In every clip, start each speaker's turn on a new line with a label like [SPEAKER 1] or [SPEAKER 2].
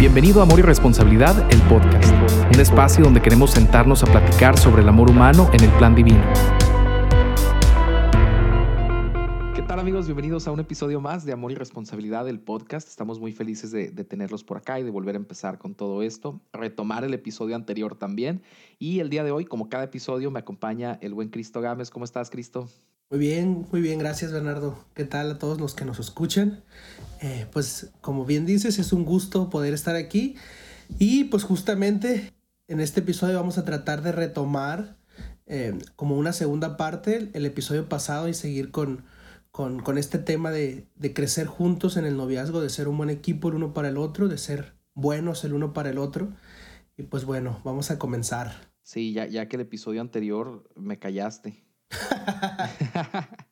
[SPEAKER 1] Bienvenido a Amor y Responsabilidad, el podcast, un espacio donde queremos sentarnos a platicar sobre el amor humano en el plan divino. ¿Qué tal amigos? Bienvenidos a un episodio más de Amor y Responsabilidad, el podcast. Estamos muy felices de, de tenerlos por acá y de volver a empezar con todo esto, retomar el episodio anterior también. Y el día de hoy, como cada episodio, me acompaña el buen Cristo Gámez. ¿Cómo estás, Cristo?
[SPEAKER 2] Muy bien, muy bien, gracias Bernardo. ¿Qué tal a todos los que nos escuchan? Eh, pues como bien dices, es un gusto poder estar aquí y pues justamente en este episodio vamos a tratar de retomar eh, como una segunda parte el episodio pasado y seguir con, con, con este tema de, de, crecer juntos en el noviazgo, de ser un buen equipo el uno para el otro, de ser buenos el uno para el otro. Y pues bueno, vamos a comenzar.
[SPEAKER 1] Sí, ya, ya que el episodio anterior me callaste.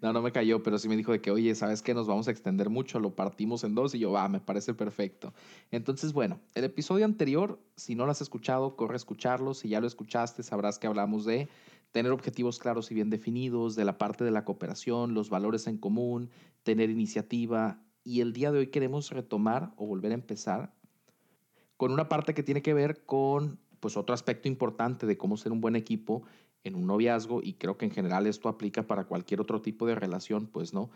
[SPEAKER 1] no, no me cayó, pero sí me dijo de que, oye, ¿sabes qué? Nos vamos a extender mucho, lo partimos en dos y yo, va, me parece perfecto. Entonces, bueno, el episodio anterior, si no lo has escuchado, corre a escucharlo. Si ya lo escuchaste, sabrás que hablamos de tener objetivos claros y bien definidos, de la parte de la cooperación, los valores en común, tener iniciativa. Y el día de hoy queremos retomar o volver a empezar con una parte que tiene que ver con pues otro aspecto importante de cómo ser un buen equipo en un noviazgo, y creo que en general esto aplica para cualquier otro tipo de relación, pues no,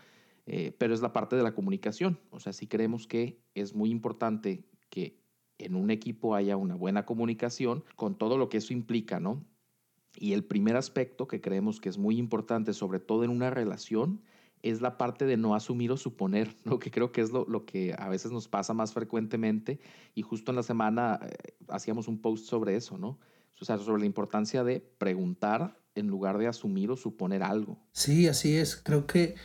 [SPEAKER 1] eh, pero es la parte de la comunicación. O sea, si creemos que es muy importante que en un equipo haya una buena comunicación con todo lo que eso implica, ¿no? Y el primer aspecto que creemos que es muy importante, sobre todo en una relación, es la parte de no asumir o suponer, lo que creo que es lo, lo, que a veces nos pasa más frecuentemente. Y justo en la semana eh, hacíamos un post sobre eso, ¿no? O sea, sobre la importancia de preguntar en lugar de asumir o suponer algo.
[SPEAKER 2] Sí, así es. Creo que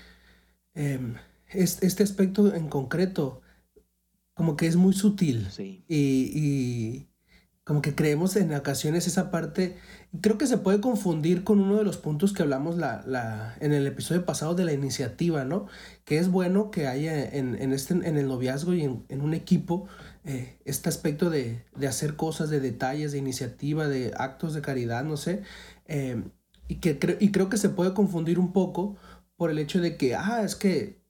[SPEAKER 2] eh, este aspecto en concreto como que es muy sutil.
[SPEAKER 1] Sí.
[SPEAKER 2] Y, y, como que creemos en ocasiones esa parte, creo que se puede confundir con uno de los puntos que hablamos la, la, en el episodio pasado de la iniciativa, ¿no? Que es bueno que haya en, en, este, en el noviazgo y en, en un equipo eh, este aspecto de, de, hacer cosas, de detalles, de iniciativa, de actos de caridad, no sé. Eh, y, que y creo que se puede confundir un poco por el hecho de que, ah, es que,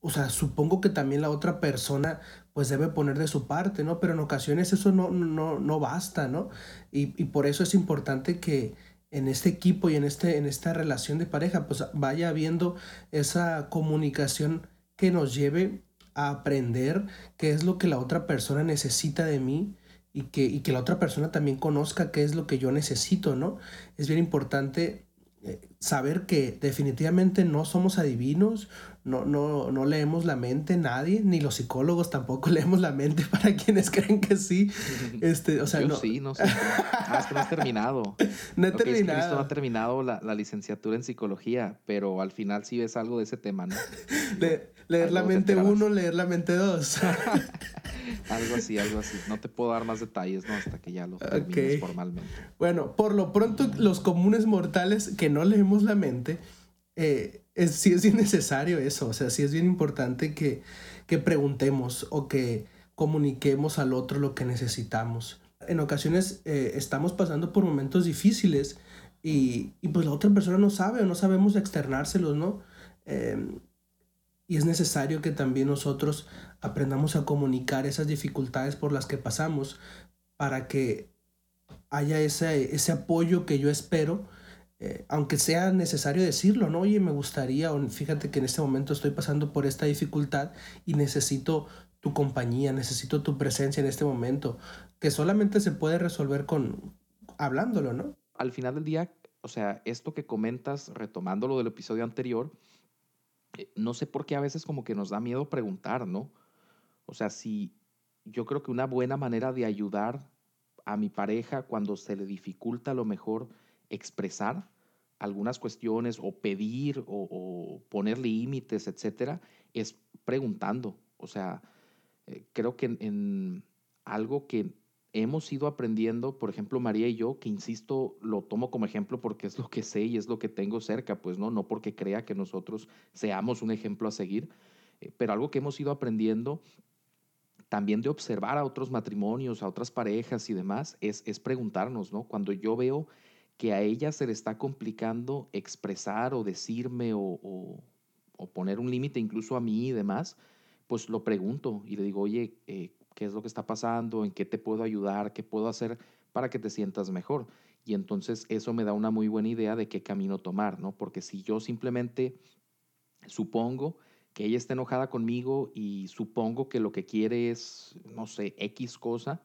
[SPEAKER 2] o sea, supongo que también la otra persona pues debe poner de su parte, ¿no? Pero en ocasiones eso no, no, no basta, ¿no? Y, y por eso es importante que en este equipo y en, este, en esta relación de pareja pues vaya habiendo esa comunicación que nos lleve a aprender qué es lo que la otra persona necesita de mí y que, y que la otra persona también conozca qué es lo que yo necesito, ¿no? Es bien importante saber que definitivamente no somos adivinos, no, no, no leemos la mente nadie, ni los psicólogos tampoco leemos la mente para quienes creen que sí. Este, o sea,
[SPEAKER 1] Yo
[SPEAKER 2] no.
[SPEAKER 1] sí, no sé. Ah, es que no has terminado.
[SPEAKER 2] No he
[SPEAKER 1] okay,
[SPEAKER 2] terminado.
[SPEAKER 1] Es que no ha terminado la, la, licenciatura en psicología, pero al final sí ves algo de ese tema, ¿no?
[SPEAKER 2] Le, leer la mente uno, leer la mente dos.
[SPEAKER 1] algo así, algo así. No te puedo dar más detalles, ¿no? Hasta que ya lo termines okay. formalmente.
[SPEAKER 2] Bueno, por lo pronto, los comunes mortales que no leemos la mente, eh, es, sí es bien necesario eso, o sea, sí es bien importante que, que preguntemos o que comuniquemos al otro lo que necesitamos. En ocasiones eh, estamos pasando por momentos difíciles y, y, pues la otra persona no sabe o no sabemos externárselos, ¿no? Eh, y es necesario que también nosotros aprendamos a comunicar esas dificultades por las que pasamos para que haya ese, ese apoyo que yo espero eh, aunque sea necesario decirlo, ¿no? Oye, me gustaría, o fíjate que en este momento estoy pasando por esta dificultad y necesito tu compañía, necesito tu presencia en este momento, que solamente se puede resolver con hablándolo, ¿no?
[SPEAKER 1] Al final del día, o sea, esto que comentas, retomando lo del episodio anterior, eh, no sé por qué a veces como que nos da miedo preguntar, ¿no? O sea, si yo creo que una buena manera de ayudar a mi pareja cuando se le dificulta a lo mejor expresar algunas cuestiones o pedir o, o poner límites, etcétera, es preguntando. O sea, eh, creo que en, en, algo que hemos ido aprendiendo, por ejemplo, María y yo, que insisto, lo tomo como ejemplo porque es lo que sé y es lo que tengo cerca, pues no, no porque crea que nosotros seamos un ejemplo a seguir, eh, pero algo que hemos ido aprendiendo también de observar a otros matrimonios, a otras parejas y demás, es, es preguntarnos, ¿no? Cuando yo veo que a ella se le está complicando expresar o decirme o, o, poner un límite incluso a mí y demás, pues lo pregunto y le digo, oye, eh, qué es lo que está pasando, en qué te puedo ayudar, qué puedo hacer para que te sientas mejor. Y entonces eso me da una muy buena idea de qué camino tomar, ¿no? Porque si yo simplemente supongo que ella está enojada conmigo y supongo que lo que quiere es, no sé, X cosa,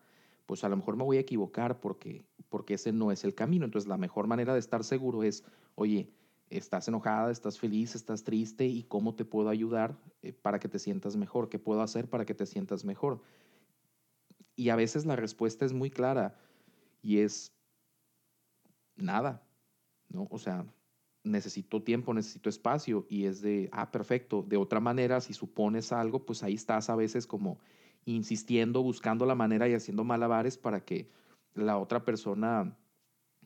[SPEAKER 1] pues a lo mejor me voy a equivocar porque, porque ese no es el camino. Entonces la mejor manera de estar seguro es, oye, estás enojada, estás feliz, estás triste y cómo te puedo ayudar eh, para que te sientas mejor, qué puedo hacer para que te sientas mejor. Y a veces la respuesta es muy clara y es nada, ¿no? O sea, necesito tiempo, necesito espacio y es de, ah, perfecto. De otra manera, si supones algo, pues ahí estás a veces como insistiendo, buscando la manera y haciendo malabares para que la otra persona,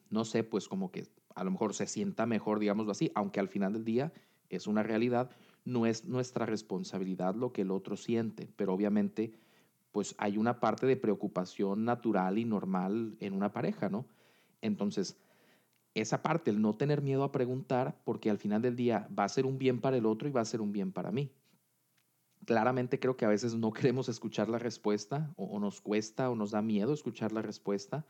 [SPEAKER 1] no sé, pues como que a lo mejor se sienta mejor, digámoslo así, aunque al final del día es una realidad, no es nuestra responsabilidad lo que el otro siente, pero obviamente pues hay una parte de preocupación natural y normal en una pareja, ¿no? Entonces, esa parte, el no tener miedo a preguntar, porque al final del día va a ser un bien para el otro y va a ser un bien para mí. Claramente creo que a veces no queremos escuchar la respuesta o, nos cuesta o nos da miedo escuchar la respuesta,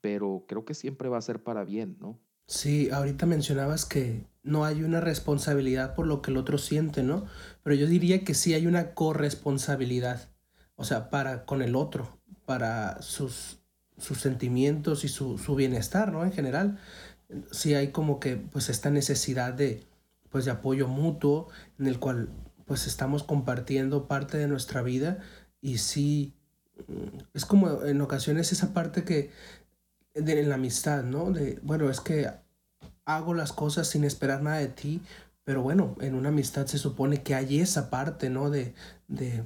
[SPEAKER 1] pero creo que siempre va a ser para bien, ¿no?
[SPEAKER 2] Sí, ahorita mencionabas que no hay una responsabilidad por lo que el otro siente, ¿no? Pero yo diría que sí hay una corresponsabilidad o sea, para con el otro, para sus, sus sentimientos y su, su, bienestar, ¿no? En general, sí hay como que pues esta necesidad de, pues, de apoyo mutuo en el cual pues estamos compartiendo parte de nuestra vida y sí, mm, es como en ocasiones esa parte que, de, en la amistad, ¿no? De, bueno, es que hago las cosas sin esperar nada de ti, pero bueno, en una amistad se supone que hay esa parte, ¿no? De, de,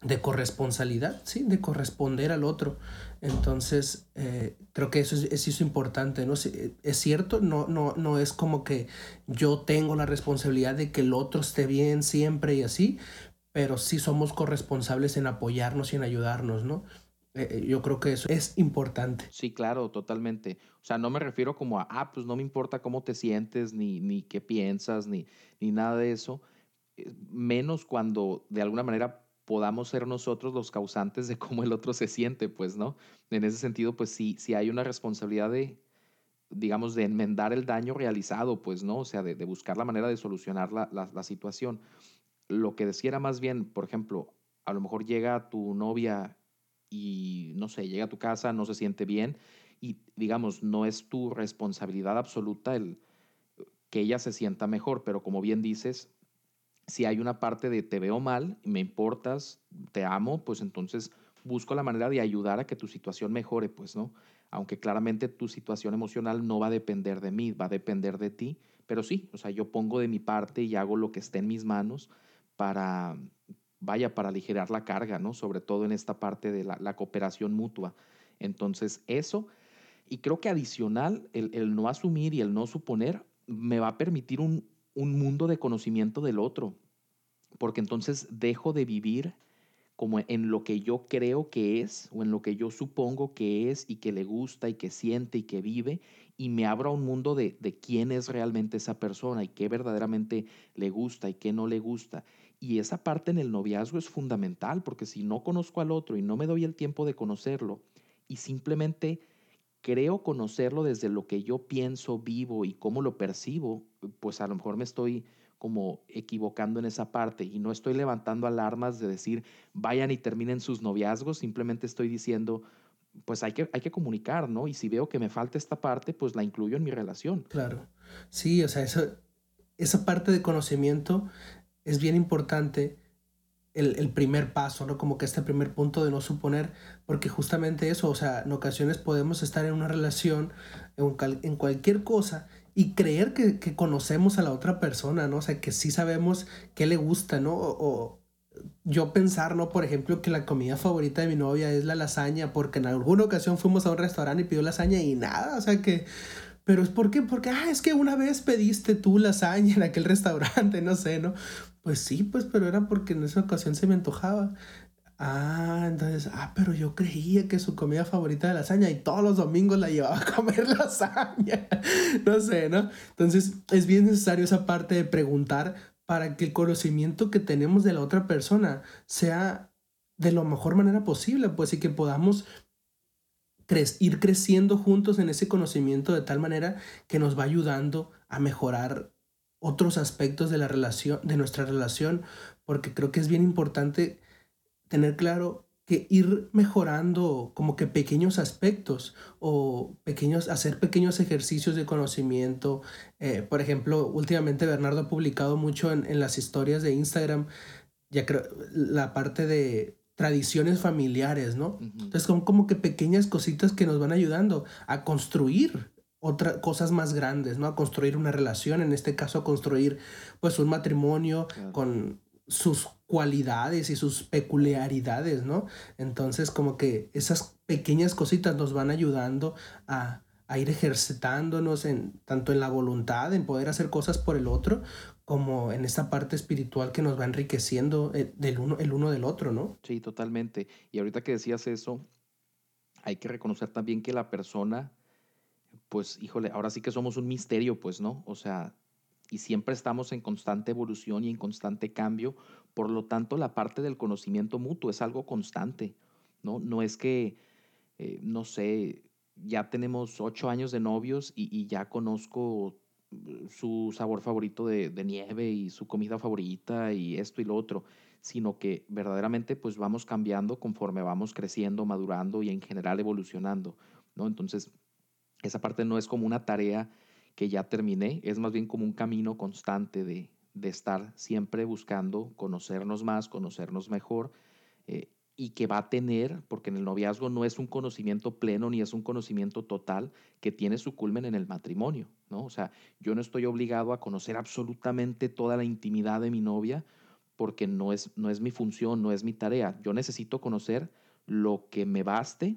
[SPEAKER 2] de corresponsabilidad, sí, de corresponder al otro. Entonces, eh, creo que eso es, es, importante, ¿no? Es cierto, no, no, no es como que yo tengo la responsabilidad de que el otro esté bien siempre y así, pero sí somos corresponsables en apoyarnos y en ayudarnos, ¿no? Eh, eh, yo creo que eso es importante.
[SPEAKER 1] Sí, claro, totalmente. O sea, no me refiero como a, ah, pues no me importa cómo te sientes, ni, ni qué piensas, ni, ni nada de eso, menos cuando de alguna manera podamos ser nosotros los causantes de cómo el otro se siente, pues, ¿no? En ese sentido, pues sí, sí hay una responsabilidad de, digamos, de enmendar el daño realizado, pues, ¿no? O sea, de, buscar la manera de solucionar la, la, situación. Lo que decía más bien, por ejemplo, a lo mejor llega tu novia y, no sé, llega a tu casa, no se siente bien y, digamos, no es tu responsabilidad absoluta el que ella se sienta mejor, pero como bien dices, si hay una parte de te veo mal, me importas, te amo, pues entonces busco la manera de ayudar a que tu situación mejore, pues, ¿no? Aunque claramente tu situación emocional no va a depender de mí, va a depender de ti, pero sí, o sea, yo pongo de mi parte y hago lo que esté en mis manos para, vaya, para aligerar la carga, ¿no? Sobre todo en esta parte de la, cooperación mutua. Entonces, eso, y creo que adicional, el, el no asumir y el no suponer me va a permitir un, un mundo de conocimiento del otro, porque entonces dejo de vivir como en lo que yo creo que es o en lo que yo supongo que es y que le gusta y que siente y que vive y me abro a un mundo de, de quién es realmente esa persona y qué verdaderamente le gusta y qué no le gusta. Y esa parte en el noviazgo es fundamental porque si no conozco al otro y no me doy el tiempo de conocerlo y simplemente creo conocerlo desde lo que yo pienso, vivo y cómo lo percibo, pues a lo mejor me estoy como equivocando en esa parte y no estoy levantando alarmas de decir vayan y terminen sus noviazgos, simplemente estoy diciendo pues hay que, hay que comunicar, ¿no? Y si veo que me falta esta parte, pues la incluyo en mi relación.
[SPEAKER 2] Claro. Sí, o sea, eso, esa parte de conocimiento es bien importante el, primer paso, ¿no? Como que este primer punto de no suponer, porque justamente eso, o sea, en ocasiones podemos estar en una relación, en, cualquier cosa, y creer que, conocemos a la otra persona, ¿no? O sea, que sí sabemos qué le gusta, ¿no? O, yo pensar, ¿no? Por ejemplo, que la comida favorita de mi novia es la lasaña, porque en alguna ocasión fuimos a un restaurante y pidió lasaña y nada, o sea que... Pero es porque, porque, ah, es que una vez pediste tú lasaña en aquel restaurante, no sé, ¿no? Pues sí, pues, pero era porque en esa ocasión se me antojaba. Ah, entonces, ah, pero yo creía que su comida favorita era lasaña y todos los domingos la llevaba a comer lasaña. no sé, ¿no? Entonces, es bien necesario esa parte de preguntar para que el conocimiento que tenemos de la otra persona sea de la mejor manera posible, pues, y que podamos ir creciendo juntos en ese conocimiento de tal manera que nos va ayudando a mejorar otros aspectos de la relación, de nuestra relación, porque creo que es bien importante tener claro que ir mejorando como que pequeños aspectos o pequeños, hacer pequeños ejercicios de conocimiento. Eh, por ejemplo, últimamente Bernardo ha publicado mucho en, en las historias de Instagram, ya creo, la parte de tradiciones familiares, ¿no? Entonces son como que pequeñas cositas que nos van ayudando a construir otras cosas más grandes, ¿no? A construir una relación, en este caso a construir pues un matrimonio con sus cualidades y sus peculiaridades, ¿no? Entonces como que esas pequeñas cositas nos van ayudando a, ir ejercitándonos en tanto en la voluntad, en poder hacer cosas por el otro, como en esta parte espiritual que nos va enriqueciendo el, eh, del uno, el uno del otro, ¿no?
[SPEAKER 1] Sí, totalmente. Y ahorita que decías eso, hay que reconocer también que la persona, pues, híjole, ahora sí que somos un misterio, pues, ¿no? O sea, y siempre estamos en constante evolución y en constante cambio. Por lo tanto, la parte del conocimiento mutuo es algo constante, ¿no? No es que, eh, no sé, ya tenemos ocho años de novios y, ya conozco mm, su sabor favorito de, de, nieve y su comida favorita y esto y lo otro, sino que verdaderamente pues vamos cambiando conforme vamos creciendo, madurando y en general evolucionando, ¿no? Entonces, esa parte no es como una tarea que ya terminé, es más bien como un camino constante de, de estar siempre buscando conocernos más, conocernos mejor, eh, y que va a tener, porque en el noviazgo no es un conocimiento pleno ni es un conocimiento total que tiene su culmen en el matrimonio, ¿no? O sea, yo no estoy obligado a conocer absolutamente toda la intimidad de mi novia porque no es, no es mi función, no es mi tarea. Yo necesito conocer lo que me baste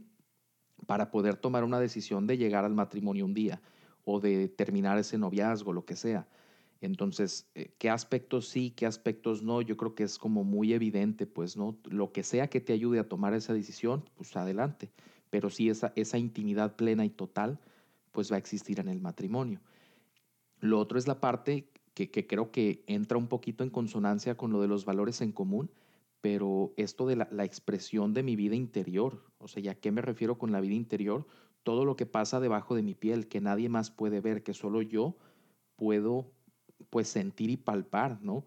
[SPEAKER 1] para poder tomar una decisión de llegar al matrimonio un día o de terminar ese noviazgo, lo que sea. Entonces, eh, ¿qué aspectos sí, qué aspectos no? Yo creo que es como muy evidente, pues, ¿no? Lo que sea que te ayude a tomar esa decisión, pues adelante. Pero sí, esa, esa intimidad plena y total, pues va a existir en el matrimonio. Lo otro es la parte que, que creo que entra un poquito en consonancia con lo de los valores en común, pero esto de la, expresión de mi vida interior, o sea, ¿ya qué me refiero con la vida interior? todo lo que pasa debajo de mi piel, que nadie más puede ver, que solo yo puedo pues sentir y palpar, ¿no?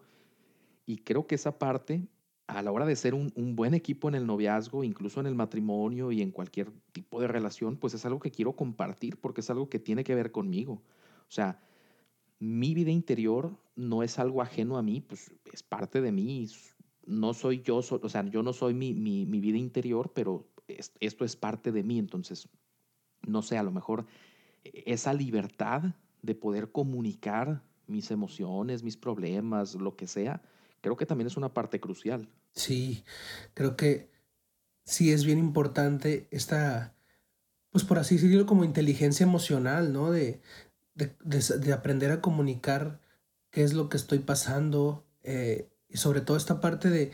[SPEAKER 1] Y creo que esa parte, a la hora de ser un, buen equipo en el noviazgo, incluso en el matrimonio y en cualquier tipo de relación, pues es algo que quiero compartir porque es algo que tiene que ver conmigo. O sea, mi vida interior no es algo ajeno a mí, pues es parte de mí. No soy yo, o sea, yo no soy mi, mi, vida interior, pero esto es parte de mí. Entonces, no sé, a lo mejor esa libertad de poder comunicar mis emociones, mis problemas, lo que sea, creo que también es una parte crucial.
[SPEAKER 2] Sí, creo que sí es bien importante esta, pues por así decirlo, como inteligencia emocional, ¿no? De, de, aprender a comunicar qué es lo que estoy pasando eh, y sobre todo esta parte de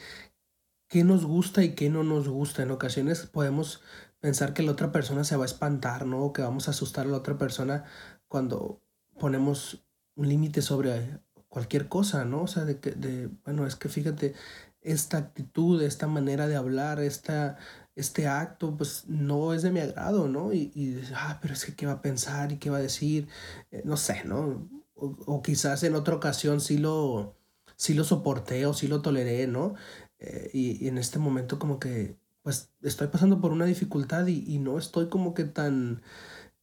[SPEAKER 2] qué nos gusta y qué no nos gusta. En ocasiones podemos pensar que la otra persona se va a espantar, ¿no? que vamos a asustar a la otra persona cuando ponemos un límite sobre cualquier cosa, ¿no? O sea, de que, de, bueno, es que fíjate, esta actitud, esta manera de hablar, esta, este acto, pues no es de mi agrado, ¿no? Y, y ah, pero es que qué va a pensar y qué va a decir, eh, no sé, ¿no? O, quizás en otra ocasión sí lo, sí lo soporté o sí lo toleré, ¿no? Eh, y, y, en este momento como que pues estoy pasando por una dificultad y, no estoy como que tan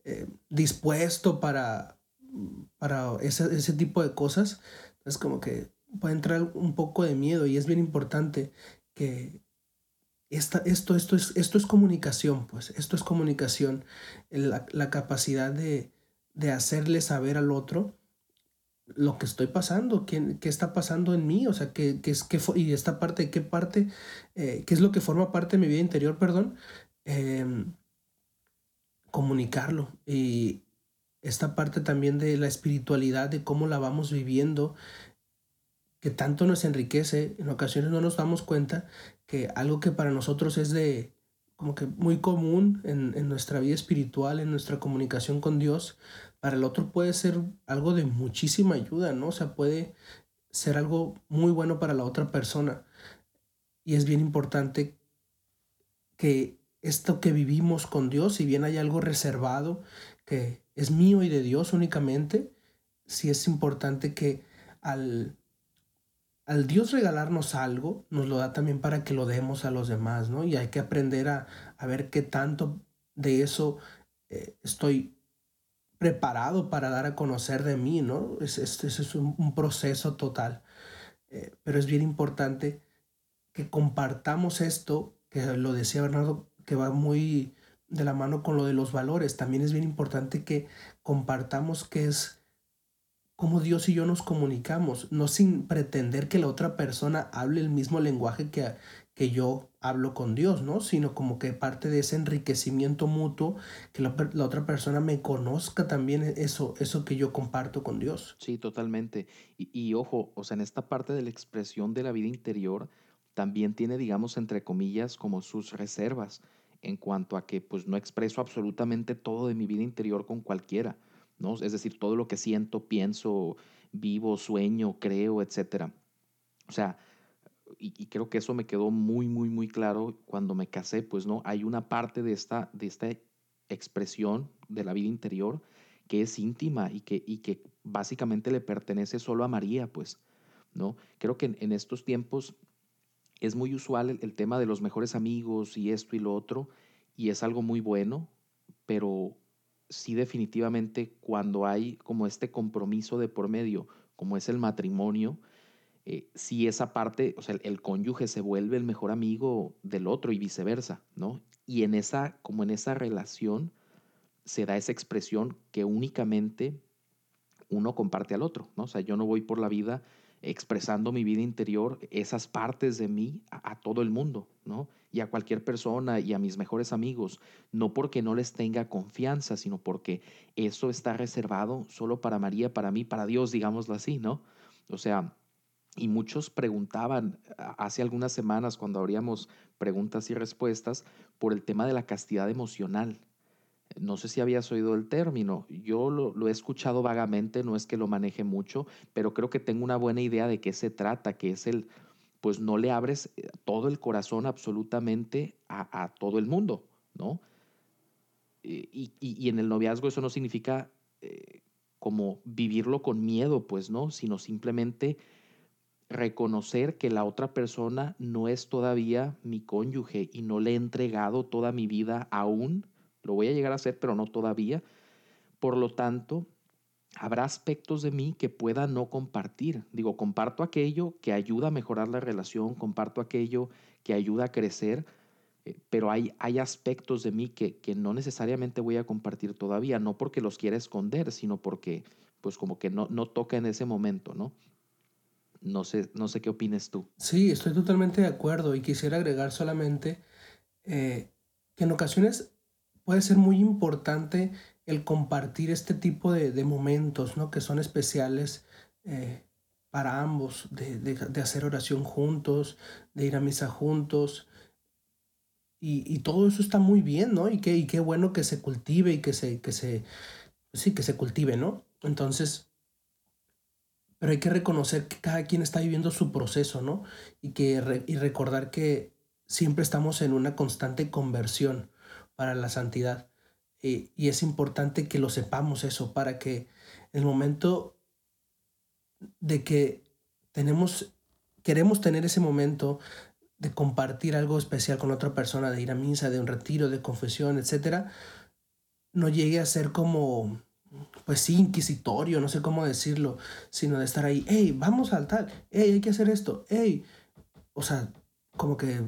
[SPEAKER 2] eh, dispuesto para, para ese, ese, tipo de cosas. Es como que puede entrar un poco de miedo y es bien importante que esta, esto, esto, es, esto es comunicación, pues esto es comunicación, la, la capacidad de, de hacerle saber al otro lo que estoy pasando, qué, qué está pasando en mí, o sea, qué, qué es, qué, y esta parte, qué parte, eh, qué es lo que forma parte de mi vida interior, perdón, em, comunicarlo. Y esta parte también de la espiritualidad, de cómo la vamos viviendo, que tanto nos enriquece, en ocasiones no nos damos cuenta que algo que para nosotros es de como que muy común en, en nuestra vida espiritual, en nuestra comunicación con Dios, para el otro puede ser algo de muchísima ayuda, ¿no? O sea, puede ser algo muy bueno para la otra persona. Y es bien importante que esto que vivimos con Dios, si bien hay algo reservado que es mío y de Dios únicamente, sí es importante que al, al Dios regalarnos algo, nos lo da también para que lo demos a los demás, ¿no? Y hay que aprender a, ver qué tanto de eso eh, estoy preparado para dar a conocer de mí, ¿no? Es, es, es un, proceso total. Eh, pero es bien importante que compartamos esto, que lo decía Bernardo, que va muy de la mano con lo de los valores. También es bien importante que compartamos qué es cómo Dios y yo nos comunicamos, no sin pretender que la otra persona hable el mismo lenguaje que, que yo hablo con Dios, ¿no? Sino como que parte de ese enriquecimiento mutuo, que la, otra persona me conozca también eso, eso que yo comparto con Dios.
[SPEAKER 1] Sí, totalmente. Y, y ojo, o sea, en esta parte de la expresión de la vida interior, también tiene, digamos, entre comillas, como sus reservas en cuanto a que pues no expreso absolutamente todo de mi vida interior con cualquiera, ¿no? Es decir, todo lo que siento, pienso, vivo, sueño, creo, etcétera. O sea, y, creo que eso me quedó muy, muy, muy claro cuando me casé, pues no, hay una parte de esta, de esta expresión de la vida interior que es íntima y que, y que básicamente le pertenece solo a María, pues, ¿no? Creo que en, estos tiempos es muy usual el, el, tema de los mejores amigos y esto y lo otro, y es algo muy bueno, pero sí definitivamente cuando hay como este compromiso de por medio, como es el matrimonio, eh, si esa parte, o sea, el, cónyuge se vuelve el mejor amigo del otro y viceversa, ¿no? Y en esa, como en esa relación, se da esa expresión que únicamente uno comparte al otro, ¿no? O sea, yo no voy por la vida expresando mi vida interior, esas partes de mí a, a, todo el mundo, ¿no? Y a cualquier persona y a mis mejores amigos, no porque no les tenga confianza, sino porque eso está reservado solo para María, para mí, para Dios, digámoslo así, ¿no? O sea, y muchos preguntaban hace algunas semanas cuando abríamos preguntas y respuestas por el tema de la castidad emocional. No sé si habías oído el término. Yo lo, he escuchado vagamente, no es que lo maneje mucho, pero creo que tengo una buena idea de qué se trata, que es el, pues no le abres eh, todo el corazón absolutamente a, todo el mundo, ¿no? Eh, y, en el noviazgo eso no significa eh, como vivirlo con miedo, pues, ¿no? Sino simplemente reconocer que la otra persona no es todavía mi cónyuge y no le he entregado toda mi vida aún. Lo voy a llegar a hacer, pero no todavía. Por lo tanto, habrá aspectos de mí que pueda no compartir. Digo, comparto aquello que ayuda a mejorar la relación, comparto aquello que ayuda a crecer, eh, pero hay, hay aspectos de mí que, que no necesariamente voy a compartir todavía, no porque los quiera esconder, sino porque pues como que no, no toca en ese momento, ¿no? No sé, no sé qué opines tú.
[SPEAKER 2] Sí, estoy totalmente de acuerdo y quisiera agregar solamente eh, que en ocasiones puede ser muy importante el compartir este tipo de, momentos, ¿no? Que son especiales eh, para ambos, de, hacer oración juntos, de ir a misa juntos. Y, todo eso está muy bien, ¿no? Y qué, y qué bueno que se cultive y que se, que se, sí, que se cultive, ¿no? Entonces, pero hay que reconocer que cada quien está viviendo su proceso, ¿no? Y, que, y recordar que siempre estamos en una constante conversión para la santidad. Y, y es importante que lo sepamos eso, para que el momento de que tenemos, queremos tener ese momento de compartir algo especial con otra persona, de ir a misa, de un retiro, de confesión, etcétera, no llegue a ser como pues sí, inquisitorio, no sé cómo decirlo, sino de estar ahí, hey, vamos al tal, hey, hay que hacer esto, hey, o sea, como que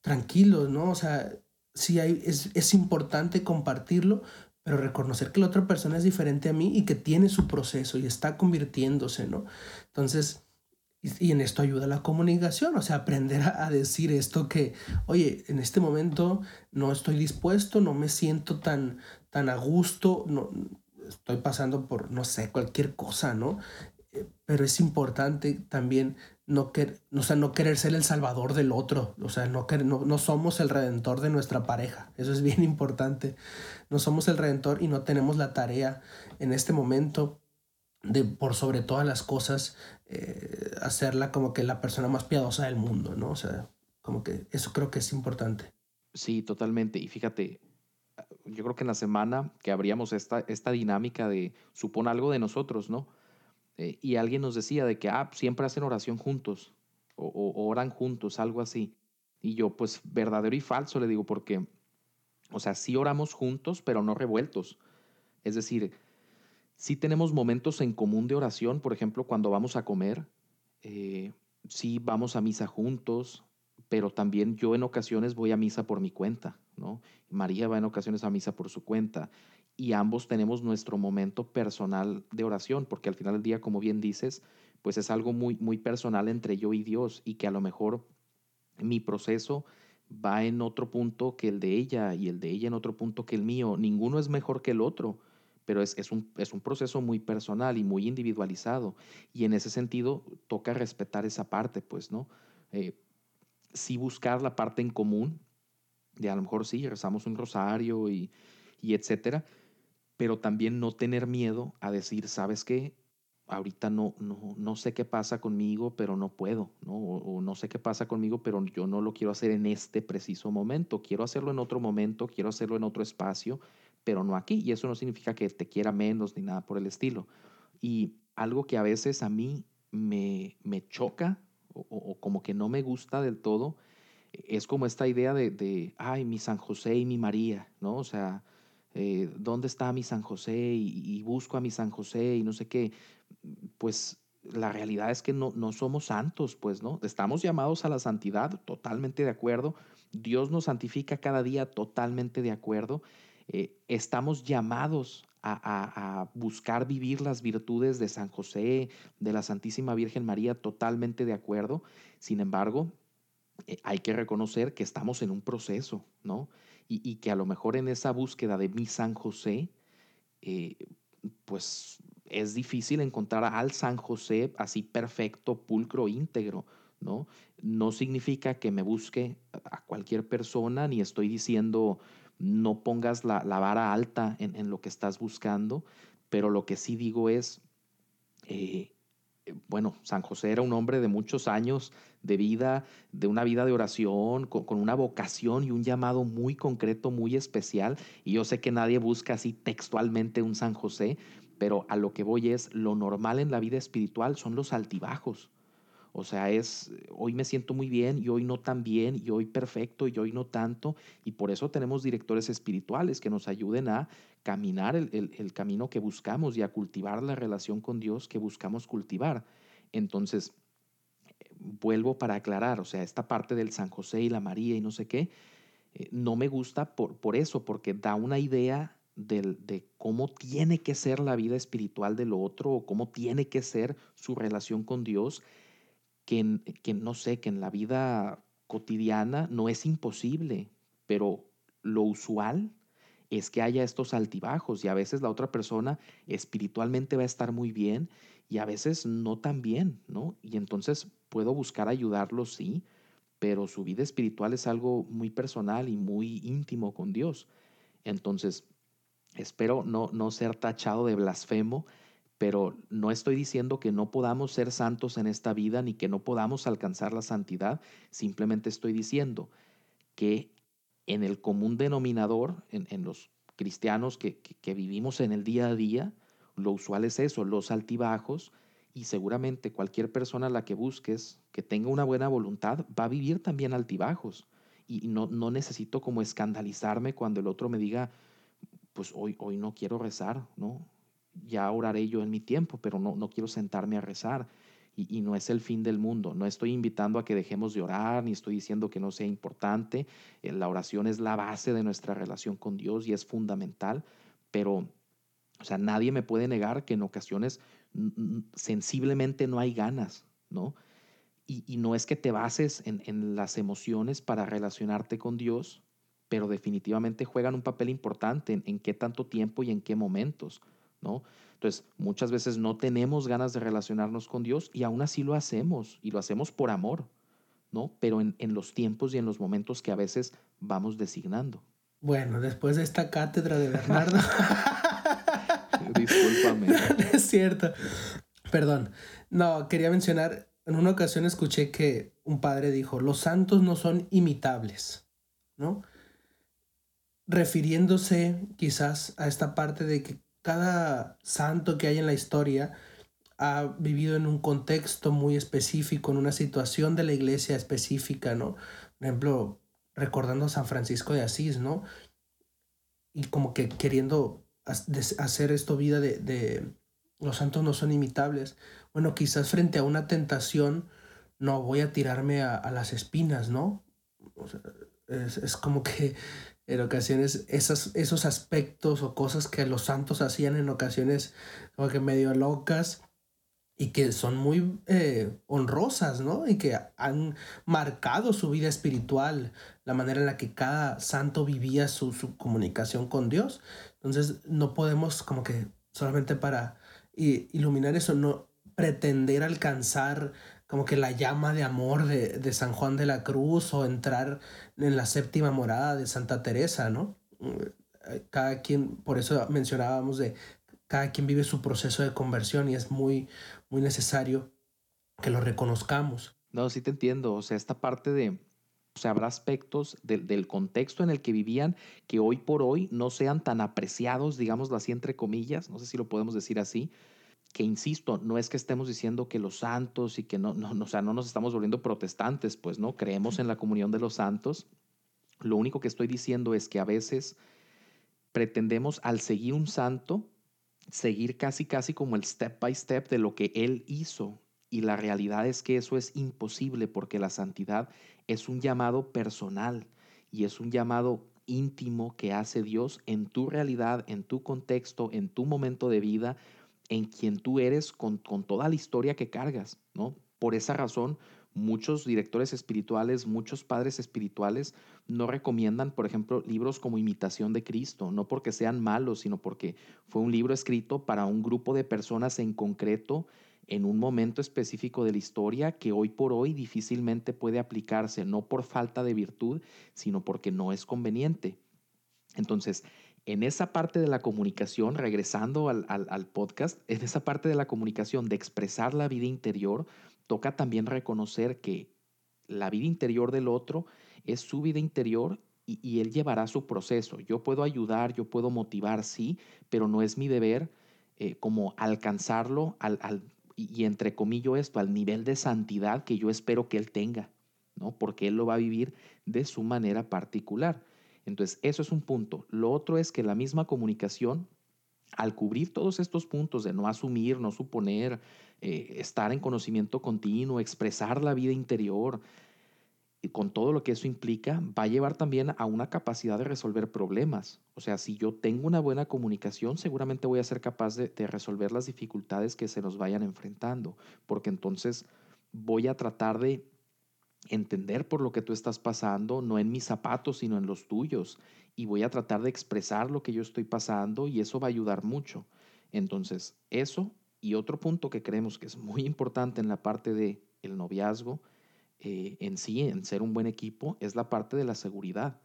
[SPEAKER 2] tranquilos, ¿no? O sea, sí hay, es, es importante compartirlo, pero reconocer que la otra persona es diferente a mí y que tiene su proceso y está convirtiéndose, ¿no? Entonces, y, en esto ayuda la comunicación, o sea, aprender a, decir esto que, oye, en este momento no estoy dispuesto, no me siento tan, tan a gusto, no, estoy pasando por, no sé, cualquier cosa, ¿no? Eh, pero es importante también no, querer, o sea, no querer ser el salvador del otro, o sea, no, no, no somos el redentor de nuestra pareja, eso es bien importante, no somos el redentor y no tenemos la tarea en este momento de por sobre todas las cosas eh, hacerla como que la persona más piadosa del mundo, ¿no? O sea, como que eso creo que es importante.
[SPEAKER 1] Sí, totalmente. Y fíjate, yo creo que en la semana que abríamos esta, esta dinámica de supone algo de nosotros, ¿no? Eh, y alguien nos decía de que, ah, siempre hacen oración juntos o, oran juntos, algo así. Y yo, pues, verdadero y falso, le digo, porque, o sea, sí oramos juntos, pero no revueltos. Es decir, sí tenemos momentos en común de oración, por ejemplo, cuando vamos a comer, eh, sí vamos a misa juntos, pero también yo en ocasiones voy a misa por mi cuenta, María va en ocasiones a misa por su cuenta y ambos tenemos nuestro momento personal de oración, porque al final del día, como bien dices, pues es algo muy, muy personal entre yo y Dios y que a lo mejor mi proceso va en otro punto que el de ella y el de ella en otro punto que el mío. Ninguno es mejor que el otro, pero es, es, un, es un proceso muy personal y muy individualizado. Y en ese sentido toca respetar esa parte, pues, ¿no? Eh, sí buscar la parte en común, de a lo mejor sí, rezamos un rosario y, y etcétera, pero también no tener miedo a decir, ¿sabes qué? Ahorita no, no, no sé qué pasa conmigo, pero no puedo, ¿no? O, no sé qué pasa conmigo, pero yo no lo quiero hacer en este preciso momento. Quiero hacerlo en otro momento, quiero hacerlo en otro espacio, pero no aquí. Y eso no significa que te quiera menos ni nada por el estilo. Y algo que a veces a mí me, me choca o, como que no me gusta del todo, es como esta idea de, de, ay, mi San José y mi María, ¿no? O sea, eh, ¿dónde está mi San José? Y, busco a mi San José y no sé qué. Pues la realidad es que no, no somos santos, pues, ¿no? Estamos llamados a la santidad, totalmente de acuerdo. Dios nos santifica cada día, totalmente de acuerdo. Eh, estamos llamados a, buscar vivir las virtudes de San José, de la Santísima Virgen María, totalmente de acuerdo. Sin embargo, eh, hay que reconocer que estamos en un proceso, ¿no? Y, que a lo mejor en esa búsqueda de mi San José, eh, pues es difícil encontrar al San José así perfecto, pulcro, íntegro, ¿no? No significa que me busque a cualquier persona, ni estoy diciendo no pongas la, vara alta en, lo que estás buscando, pero lo que sí digo es, eh, bueno, San José era un hombre de muchos años de vida, de una vida de oración, con, con, una vocación y un llamado muy concreto, muy especial. Y yo sé que nadie busca así textualmente un San José, pero a lo que voy es, lo normal en la vida espiritual son los altibajos. O sea, es, hoy me siento muy bien y hoy no tan bien y hoy perfecto y hoy no tanto. Y por eso tenemos directores espirituales que nos ayuden a caminar el, camino que buscamos y a cultivar la relación con Dios que buscamos cultivar. Entonces, vuelvo para aclarar, o sea, esta parte del San José y la María y no sé qué, eh, no me gusta por, por eso, porque da una idea de, cómo tiene que ser la vida espiritual de lo otro o cómo tiene que ser su relación con Dios que, que no sé, que en la vida cotidiana no es imposible, pero lo usual es que haya estos altibajos y a veces la otra persona espiritualmente va a estar muy bien y a veces no tan bien, ¿no? Y entonces puedo buscar ayudarlo, sí, pero su vida espiritual es algo muy personal y muy íntimo con Dios. Entonces, espero no, no ser tachado de blasfemo pero no estoy diciendo que no podamos ser santos en esta vida ni que no podamos alcanzar la santidad, simplemente estoy diciendo que en el común denominador, en, los cristianos que, vivimos en el día a día, lo usual es eso, los altibajos, y seguramente cualquier persona la que busques que tenga una buena voluntad va a vivir también altibajos. Y no, no necesito como escandalizarme cuando el otro me diga, pues hoy, hoy no quiero rezar, ¿no? Ya oraré yo en mi tiempo, pero no, no quiero sentarme a rezar. Y, no es el fin del mundo. No estoy invitando a que dejemos de orar, ni estoy diciendo que no sea importante. Eh, la oración es la base de nuestra relación con Dios y es fundamental, pero, o sea, nadie me puede negar que en ocasiones sensiblemente no hay ganas, ¿no? Y, no es que te bases en, las emociones para relacionarte con Dios, pero definitivamente juegan un papel importante en, en qué tanto tiempo y en qué momentos. Entonces, muchas veces no tenemos ganas de relacionarnos con Dios y aún así lo hacemos y lo hacemos por amor, ¿no? Pero en, los tiempos y en los momentos que a veces vamos designando.
[SPEAKER 2] Bueno, después de esta cátedra de Bernardo.
[SPEAKER 1] Discúlpame.
[SPEAKER 2] es cierto. Perdón. No, quería mencionar, en una ocasión escuché que un padre dijo, los santos no son imitables, ¿no? refiriéndose quizás a esta parte de que cada santo que hay en la historia ha vivido en un contexto muy específico, en una situación de la iglesia específica, ¿no? Por ejemplo, recordando a San Francisco de Asís, ¿no? Y como que queriendo hacer esto vida de, de los santos no son imitables. Bueno, quizás frente a una tentación, no voy a tirarme a, las espinas, ¿no? es, es, como que en ocasiones esas, esos aspectos o cosas que los santos hacían en ocasiones como que medio locas, y que son muy eh, honrosas, ¿no? Y que han marcado su vida espiritual, la manera en la que cada santo vivía su, su comunicación con Dios. Entonces no podemos como que solamente para iluminar eso, no pretender alcanzar como que la llama de amor de, de San Juan de la Cruz o entrar en la séptima morada de Santa Teresa, ¿no? Eh, cada quien, por eso mencionábamos de cada quien vive su proceso de conversión y es muy, muy necesario que lo reconozcamos.
[SPEAKER 1] No, sí te entiendo. O sea, esta parte de, o sea, habrá aspectos del contexto en el que vivían que hoy por hoy no sean tan apreciados, digámoslo así, entre comillas, no sé si lo podemos decir así, que insisto, no es que estemos diciendo que los santos y que no, no, o sea, no nos estamos volviendo protestantes, pues no, creemos en la comunión de los santos. Lo único que estoy diciendo es que a veces pretendemos al seguir un santo seguir casi casi como el step by step de lo que Él hizo. Y la realidad es que eso es imposible porque la santidad es un llamado personal y es un llamado íntimo que hace Dios en tu realidad, en tu contexto, en tu momento de vida, en quien tú eres con, con toda la historia que cargas, ¿no? Por esa razón, muchos directores espirituales, muchos padres espirituales no recomiendan, por ejemplo, libros como Imitación de Cristo, no porque sean malos, sino porque fue un libro escrito para un grupo de personas en concreto en un momento específico de la historia que hoy por hoy difícilmente puede aplicarse, no por falta de virtud, sino porque no es conveniente. Entonces, en esa parte de la comunicación, regresando al, podcast, en esa parte de la comunicación de expresar la vida interior, toca también reconocer que la vida interior del otro es su vida interior y, él llevará su proceso. Yo puedo ayudar, yo puedo motivar, sí, pero no es mi deber eh, como alcanzarlo al, al, y entre comillas esto, al nivel de santidad que yo espero que él tenga, ¿no? Porque él lo va a vivir de su manera particular. Entonces, eso es un punto. Lo otro es que la misma comunicación, al cubrir todos estos puntos de no asumir, no suponer, eh, estar en conocimiento continuo, expresar la vida interior, y con todo lo que eso implica, va a llevar también a una capacidad de resolver problemas. O sea, si yo tengo una buena comunicación, seguramente voy a ser capaz de, de resolver las dificultades que se nos vayan enfrentando, porque entonces voy a tratar de entender por lo que tú estás pasando, no en mis zapatos, sino en los tuyos. Y voy a tratar de expresar lo que yo estoy pasando y eso va a ayudar mucho. Entonces, eso y otro punto que creemos que es muy importante en la parte de noviazgo eh, en sí, en ser un buen equipo, es la parte de la seguridad.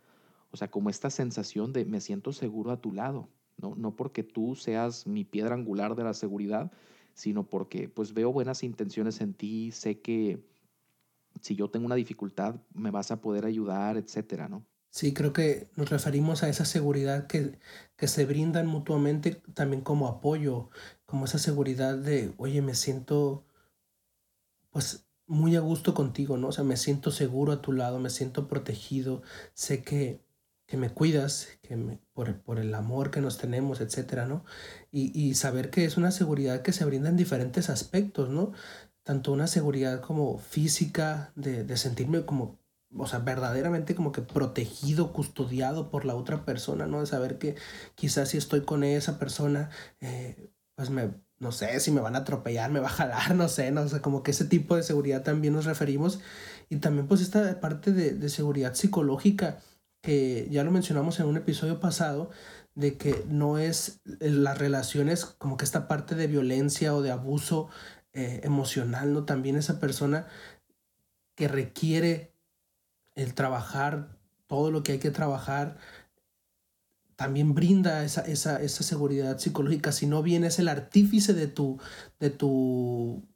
[SPEAKER 1] O sea, como esta sensación de me siento seguro a tu lado, ¿no? No porque tú seas mi piedra angular de la seguridad, sino porque pues veo buenas intenciones en ti, sé que si yo tengo una dificultad, me vas a poder ayudar, etcétera, ¿no?
[SPEAKER 2] Sí, creo que nos referimos a esa seguridad que, que se brindan mutuamente también como apoyo, como esa seguridad de, oye, me siento pues muy a gusto contigo, ¿no? O sea, me siento seguro a tu lado, me siento protegido, sé que, que me cuidas, que me, por, por, el amor que nos tenemos, etcétera, ¿no? Y, y saber que es una seguridad que se brinda en diferentes aspectos, ¿no? Tanto una seguridad como física, de, de sentirme como, o sea, verdaderamente como que protegido, custodiado por la otra persona, ¿no? De saber que quizás si estoy con esa persona, eh, pues me, no sé, si me van a atropellar, me va a jalar, no sé, no sé, como que ese tipo de seguridad también nos referimos. Y también pues esta parte de, de seguridad psicológica, que ya lo mencionamos en un episodio pasado, de que no es las relaciones como que esta parte de violencia o de abuso eh, emocional, ¿no? También esa persona que requiere el trabajar todo lo que hay que trabajar, también brinda esa, esa, esa seguridad psicológica. Si no bien es el artífice de tu, de tu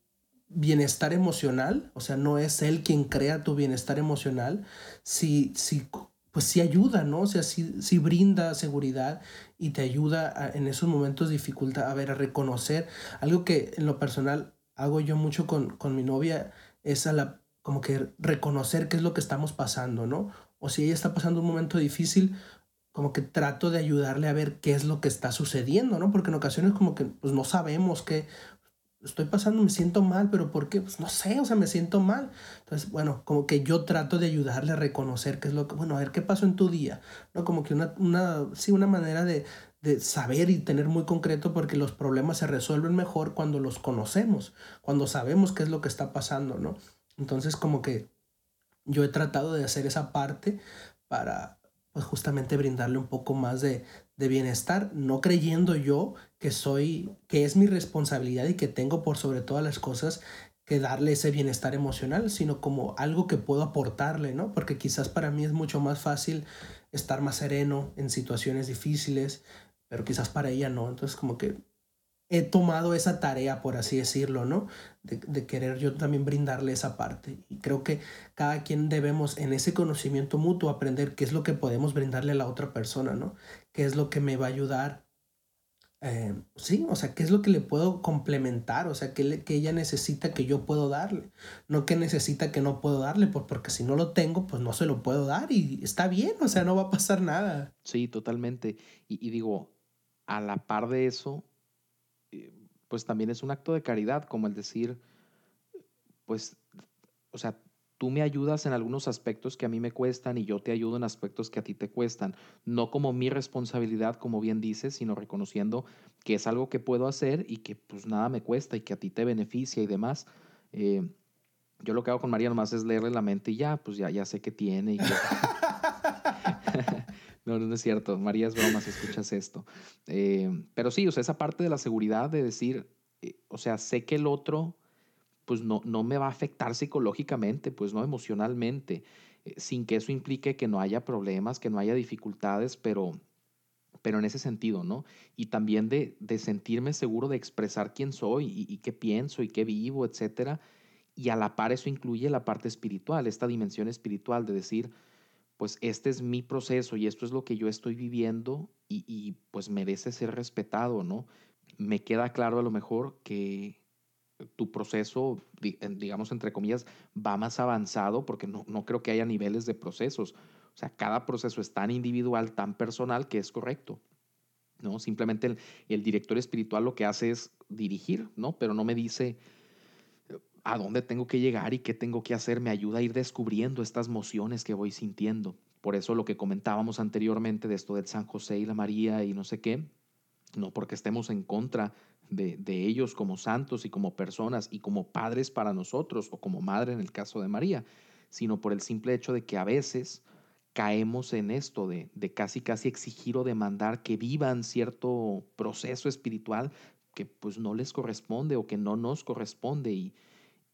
[SPEAKER 2] bienestar emocional, o sea, no es él quien crea tu bienestar emocional, si, si pues sí ayuda, ¿no? O sea, sí, brinda seguridad y te ayuda en esos momentos dificultad a ver, a reconocer algo que en lo personal hago yo mucho con, con mi novia, es a la, como que reconocer qué es lo que estamos pasando, ¿no? O si ella está pasando un momento difícil, como que trato de ayudarle a ver qué es lo que está sucediendo, ¿no? Porque en ocasiones como que pues no sabemos qué, estoy pasando, me siento mal, pero ¿por qué? Pues no sé, o sea, me siento mal. Entonces, bueno, como que yo trato de ayudarle a reconocer qué es lo que, bueno, a ver qué pasó en tu día, ¿no? Como que una, una sí, una manera de, de saber y tener muy concreto porque los problemas se resuelven mejor cuando los conocemos, cuando sabemos qué es lo que está pasando, ¿no? Entonces, como que yo he tratado de hacer esa parte para, pues justamente brindarle un poco más de, de bienestar, no creyendo yo que soy, que es mi responsabilidad y que tengo por sobre todas las cosas que darle ese bienestar emocional, sino como algo que puedo aportarle, ¿no? Porque quizás para mí es mucho más fácil estar más sereno en situaciones difíciles, pero quizás para ella no. Entonces como que he tomado esa tarea, por así decirlo, ¿no? De, querer yo también brindarle esa parte. Y creo que cada quien debemos en ese conocimiento mutuo aprender qué es lo que podemos brindarle a la otra persona, ¿no? ¿Qué es lo que me va a ayudar? Eh, sí, o sea, ¿qué es lo que le puedo complementar? O sea, ¿qué, que ella necesita que yo puedo darle? No que necesita que no puedo darle, pues porque si no lo tengo, pues no se lo puedo dar y está bien, o sea, no va a pasar nada.
[SPEAKER 1] Sí, totalmente. y digo, a la par de eso, pues también es un acto de caridad, como el decir, pues, o sea, tú me ayudas en algunos aspectos que a mí me cuestan y yo te ayudo en aspectos que a ti te cuestan. No como mi responsabilidad, como bien dices, sino reconociendo que es algo que puedo hacer y que pues nada me cuesta y que a ti te beneficia y demás. Eh, yo lo que hago con María nomás es leerle la mente y ya, pues ya, ya sé qué tiene. Y No, no es cierto. María es broma si escuchas esto. Eh, pero sí, o sea, esa parte de la seguridad de decir, eh, o sea, sé que el otro, pues no, no me va a afectar psicológicamente, pues no emocionalmente, eh, sin que eso implique que no haya problemas, que no haya dificultades, pero, pero en ese sentido, ¿no? Y también de, de sentirme seguro de expresar quién soy y, y qué pienso y qué vivo, etcétera. Y a la par eso incluye la parte espiritual, esta dimensión espiritual de decir, pues este es mi proceso y esto es lo que yo estoy viviendo y, pues merece ser respetado, ¿no? Me queda claro a lo mejor que tu proceso, digamos entre comillas, va más avanzado porque no, no creo que haya niveles de procesos. O sea, cada proceso es tan individual, tan personal que es correcto. ¿no? Simplemente el, el director espiritual lo que hace es dirigir, ¿no? Pero no me dice, a dónde tengo que llegar y qué tengo que hacer me ayuda a ir descubriendo estas emociones que voy sintiendo. Por eso lo que comentábamos anteriormente de esto del San José y la María y no sé qué, no porque estemos en contra de, de ellos como santos y como personas y como padres para nosotros o como madre en el caso de María, sino por el simple hecho de que a veces caemos en esto de, de casi casi exigir o demandar que vivan cierto proceso espiritual que pues no les corresponde o que no nos corresponde y,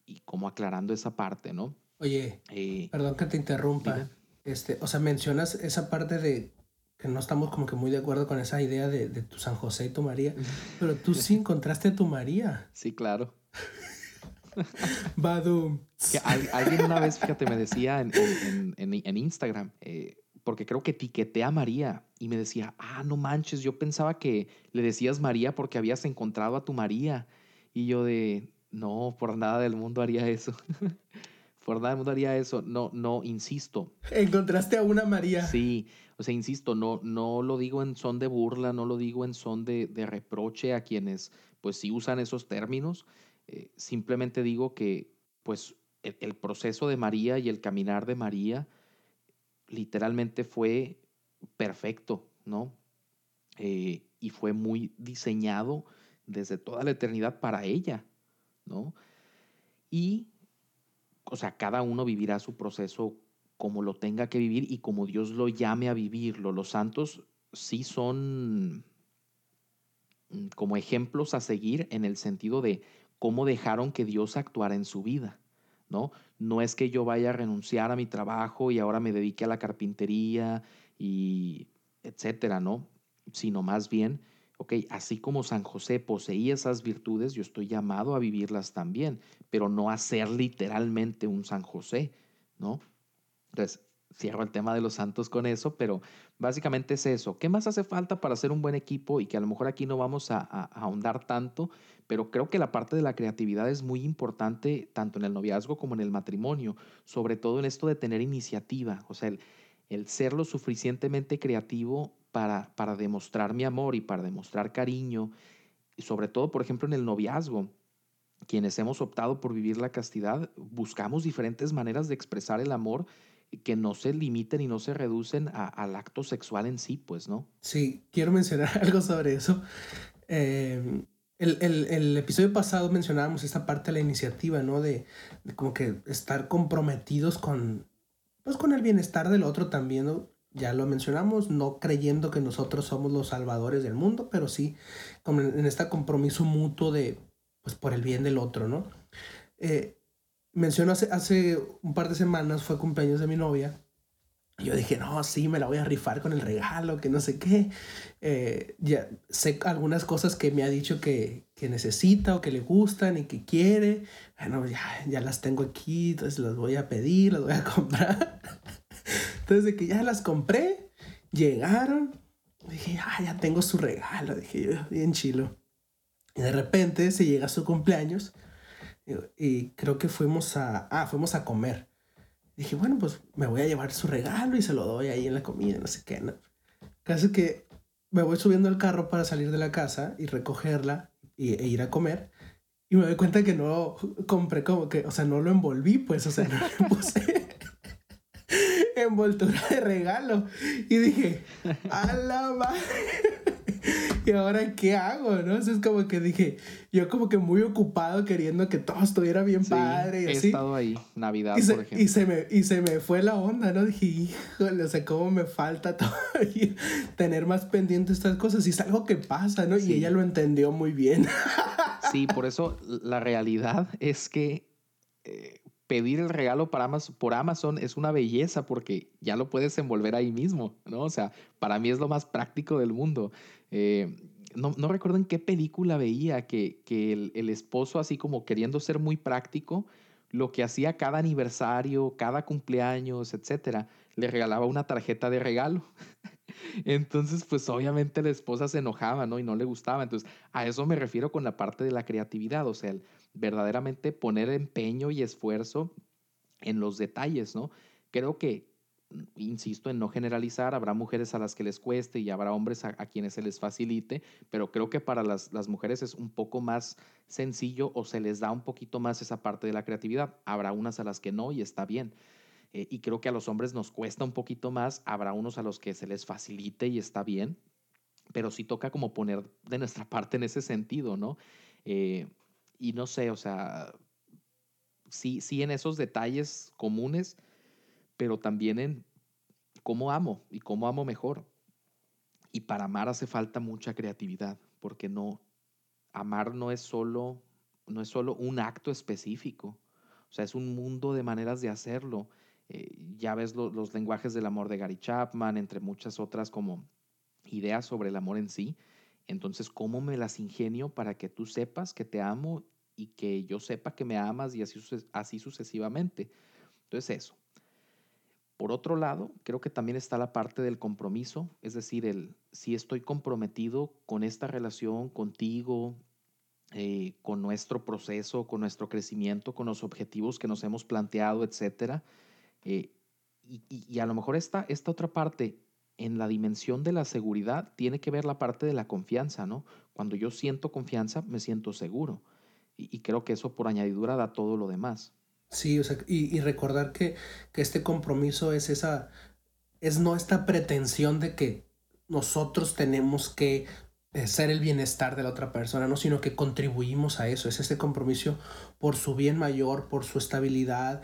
[SPEAKER 1] y como aclarando esa parte, ¿no?
[SPEAKER 2] Oye, eh, perdón que te interrumpa. Este, o sea, mencionas esa parte de que no estamos como que muy de acuerdo con esa idea de, de tu San José y tu María, pero tú sí encontraste a tu María.
[SPEAKER 1] Sí, claro.
[SPEAKER 2] Badum.
[SPEAKER 1] Que alguien una vez, fíjate, me decía en, en, en, Instagram, eh, porque creo que etiqueté a María y me decía, ah, no manches, yo pensaba que le decías María porque habías encontrado a tu María. Y yo de, no, por nada del mundo haría eso. por nada del mundo haría eso. No, no, insisto.
[SPEAKER 2] Encontraste a una María.
[SPEAKER 1] Sí, o sea, insisto, no, no lo digo en son de burla, no lo digo en son de, reproche a quienes, pues sí usan esos términos. Eh, simplemente digo que, pues, el, proceso de María y el caminar de María literalmente fue perfecto, ¿no? Eh, y fue muy diseñado desde toda la eternidad para ella. ¿No? Y, o sea, cada uno vivirá su proceso como lo tenga que vivir y como Dios lo llame a vivirlo. Los santos sí son mm, como ejemplos a seguir en el sentido de cómo dejaron que Dios actuara en su vida, ¿no? No es que yo vaya a renunciar a mi trabajo y ahora me dedique a la carpintería y etcétera, ¿no? Sino más bien Ok, así como San José poseía esas virtudes, yo estoy llamado a vivirlas también, pero no a ser literalmente un San José, ¿no? Entonces, cierro el tema de los santos con eso, pero básicamente es eso. ¿Qué más hace falta para ser un buen equipo? Y que a lo mejor aquí no vamos a, ahondar tanto, pero creo que la parte de la creatividad es muy importante tanto en el noviazgo como en el matrimonio, sobre todo en esto de tener iniciativa, o sea, el, ser lo suficientemente creativo para, para demostrar mi amor y para demostrar cariño, y sobre todo, por ejemplo, en el noviazgo quienes hemos optado por vivir la castidad, buscamos diferentes maneras de expresar el amor que no se limiten y no se reducen al acto sexual en sí, pues, ¿no?
[SPEAKER 2] Sí, quiero mencionar algo sobre eso. Em, el, episodio pasado mencionábamos esta parte de la iniciativa, ¿no? De, como que estar comprometidos con, pues, con el bienestar del otro también, ¿no? Ya lo mencionamos, no creyendo que nosotros somos los salvadores del mundo, pero sí en, este compromiso mutuo de, pues, por el bien del otro, ¿no? Eh, menciono hace, hace un par de semanas fue cumpleaños de mi novia. Yo dije, no, sí, me la voy a rifar con el regalo, que no sé qué. Eh, ya sé algunas cosas que me ha dicho que, que, necesita o que le gustan y que quiere. Bueno, ya, ya las tengo aquí, entonces las voy a pedir, las voy a comprar. Entonces, de que ya las compré, llegaron. Dije, ah, ya tengo su regalo. Dije yo, bien chilo. Y de repente se llega su cumpleaños y creo que fuimos a, ah, fuimos a comer. Dije, bueno, pues me voy a llevar su regalo y se lo doy ahí en la comida, no sé qué. ¿no? Casi que me voy subiendo al carro para salir de la casa y recogerla y, e ir a comer. Y me doy cuenta que no compré como que, o sea, no lo envolví, pues, o sea, no le puse envoltura de regalo. Y dije, a la madre. ¿y ahora qué hago? ¿No? es como que dije, yo como que muy ocupado queriendo que todo estuviera bien padre. Y
[SPEAKER 1] he estado ahí, Navidad,
[SPEAKER 2] y
[SPEAKER 1] por ejemplo.
[SPEAKER 2] Y se, me, y se me fue la onda, ¿no? Dije, híjole, o sea, cómo me falta todavía tener más pendiente estas cosas. Y es algo que pasa, ¿no? Y ella lo entendió muy bien.
[SPEAKER 1] Sí, por eso la realidad es que... Pedir el regalo para por Amazon es una belleza porque ya lo puedes envolver ahí mismo, ¿no? O sea, para mí es lo más práctico del mundo. Eh, no, no, recuerdo en qué película veía que, que el, el, esposo, así como queriendo ser muy práctico, lo que hacía cada aniversario, cada cumpleaños, etcétera, le regalaba una tarjeta de regalo. Entonces, pues obviamente la esposa se enojaba, ¿no? Y no le gustaba. Entonces, a eso me refiero con la parte de la creatividad, o sea, el, verdaderamente poner empeño y esfuerzo en los detalles, ¿no? Creo que, insisto en no generalizar, habrá mujeres a las que les cueste y habrá hombres a, quienes se les facilite, pero creo que para las, las, mujeres es un poco más sencillo o se les da un poquito más esa parte de la creatividad. Habrá unas a las que no y está bien. Eh, y creo que a los hombres nos cuesta un poquito más, habrá unos a los que se les facilite y está bien, pero sí toca como poner de nuestra parte en ese sentido, ¿no? Eh, y no sé, o sea, sí, sí en esos detalles comunes, pero también en cómo amo y cómo amo mejor. Y para amar hace falta mucha creatividad, porque no, amar no es solo, no es solo un acto específico, o sea, es un mundo de maneras de hacerlo. Eh, ya ves los lenguajes del amor de Gary Chapman, entre muchas otras como ideas sobre el amor en sí. Entonces, ¿cómo me las ingenio para que tú sepas que te amo y que yo sepa que me amas y así, sucesivamente? Entonces, eso. Por otro lado, creo que también está la parte del compromiso, es decir, el si estoy comprometido con esta relación contigo, eh, con nuestro proceso, con nuestro crecimiento, con los objetivos que nos hemos planteado, etcétera. Eh, y, y, a lo mejor esta, esta otra parte, en la dimensión de la seguridad tiene que ver la parte de la confianza, ¿no? Cuando yo siento confianza, me siento seguro. Y, creo que eso por añadidura da todo lo demás.
[SPEAKER 2] Sí, o sea, y, recordar que, que, este compromiso es esa, es no esta pretensión de que nosotros tenemos que ser el bienestar de la otra persona, no, sino que contribuimos a eso, es ese compromiso por su bien mayor, por su estabilidad,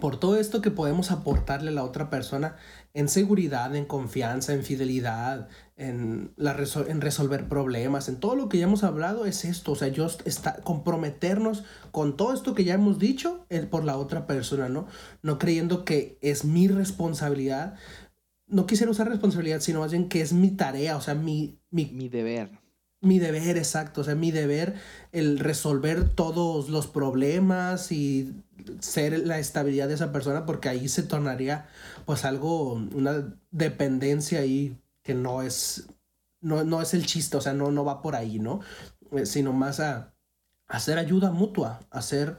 [SPEAKER 2] por todo esto que podemos aportarle a la otra persona en seguridad, en confianza, en fidelidad, en, la en resolver problemas, en todo lo que ya hemos hablado es esto, o sea, yo está, comprometernos con todo esto que ya hemos dicho por la otra persona, ¿no? No creyendo que es mi responsabilidad, no quisiera usar responsabilidad, sino más bien que es mi tarea, o sea, mi...
[SPEAKER 1] Mi, mi deber.
[SPEAKER 2] Mi deber, exacto, o sea, mi deber el resolver todos los problemas y ser la estabilidad de esa persona porque ahí se tornaría pues algo, una dependencia ahí que no es, no, no es el chiste, o sea, no, no va por ahí, ¿no? Eh, sino más a, hacer ayuda mutua, hacer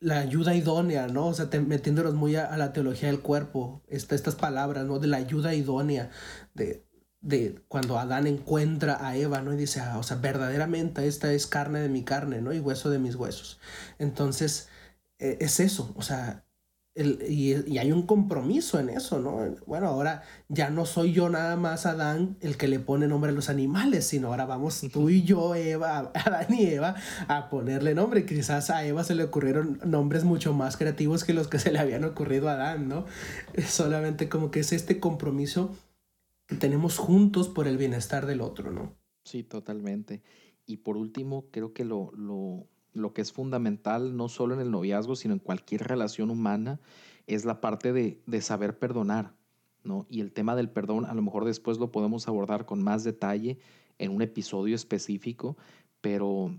[SPEAKER 2] la ayuda idónea, ¿no? O sea, metiéndonos muy a, la teología del cuerpo, estas palabras, ¿no? De la ayuda idónea, de de cuando Adán encuentra a Eva, ¿no? Y dice, ah, o sea, verdaderamente esta es carne de mi carne, ¿no? Y hueso de mis huesos. Entonces, e, es eso, o sea, el, y, hay un compromiso en eso, ¿no? Bueno, ahora ya no soy yo nada más Adán el que le pone nombre a los animales, sino ahora vamos tú y yo, Eva, Adán y Eva, a ponerle nombre. Quizás a Eva se le ocurrieron nombres mucho más creativos que los que se le habían ocurrido a Adán, ¿no? Solamente como que es este compromiso tenemos juntos por el bienestar del otro, ¿no?
[SPEAKER 1] Sí, totalmente. Y por último, creo que lo, lo, lo que es fundamental, no solo en el noviazgo, sino en cualquier relación humana, es la parte de, de saber perdonar, ¿no? Y el tema del perdón, a lo mejor después lo podemos abordar con más detalle en un episodio específico, pero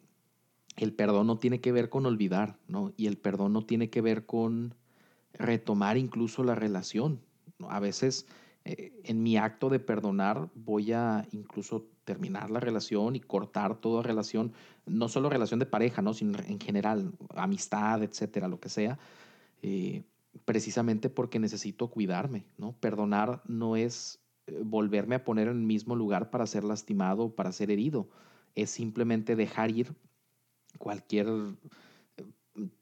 [SPEAKER 1] el perdón no tiene que ver con olvidar, ¿no? Y el perdón no tiene que ver con retomar incluso la relación. A veces eh, en mi acto de perdonar voy a incluso terminar la relación y cortar toda relación, no solo relación de pareja, ¿no? sino en general, amistad, etcétera, lo que sea, eh, precisamente porque necesito cuidarme. ¿no? Perdonar no es eh, volverme a poner en el mismo lugar para ser lastimado para ser herido, es simplemente dejar ir cualquier